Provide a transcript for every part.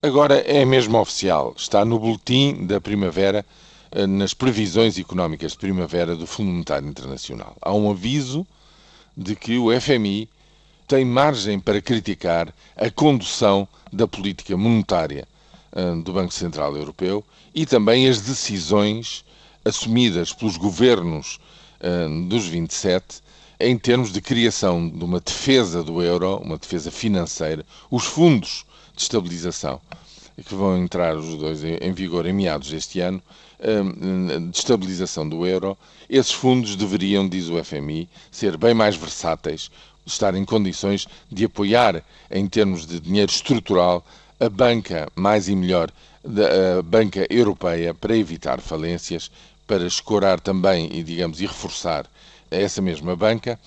Agora é mesmo oficial, está no boletim da primavera, eh, nas previsões económicas de primavera do Fundo Monetário Internacional. Há um aviso de que o FMI tem margem para criticar a condução da política monetária eh, do Banco Central Europeu e também as decisões assumidas pelos governos eh, dos 27 em termos de criação de uma defesa do euro, uma defesa financeira, os fundos de estabilização que vão entrar os dois em vigor em meados deste ano, hum, de estabilização do euro, esses fundos deveriam, diz o FMI, ser bem mais versáteis, estar em condições de apoiar, em termos de dinheiro estrutural, a banca mais e melhor, a banca europeia, para evitar falências, para escorar também e, digamos, e reforçar essa mesma banca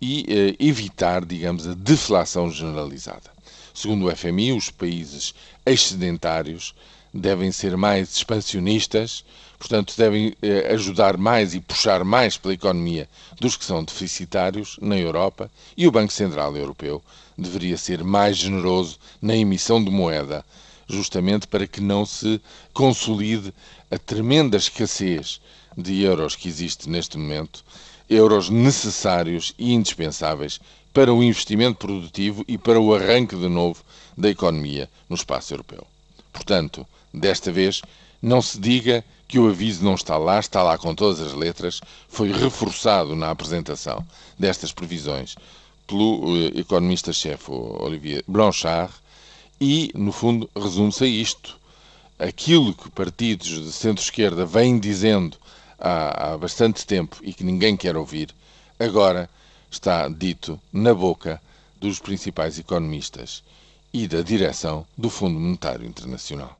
e eh, evitar, digamos, a deflação generalizada. Segundo o FMI, os países excedentários devem ser mais expansionistas, portanto, devem eh, ajudar mais e puxar mais pela economia dos que são deficitários na Europa, e o Banco Central Europeu deveria ser mais generoso na emissão de moeda, justamente para que não se consolide a tremenda escassez de euros que existe neste momento, euros necessários e indispensáveis para o investimento produtivo e para o arranque de novo da economia no espaço europeu. Portanto, desta vez, não se diga que o aviso não está lá, está lá com todas as letras, foi reforçado na apresentação destas previsões pelo eh, economista-chefe Olivier Blanchard e, no fundo, resume-se a isto. Aquilo que partidos de centro-esquerda vêm dizendo há, há bastante tempo e que ninguém quer ouvir, agora está dito na boca dos principais economistas e da direção do Fundo Monetário Internacional.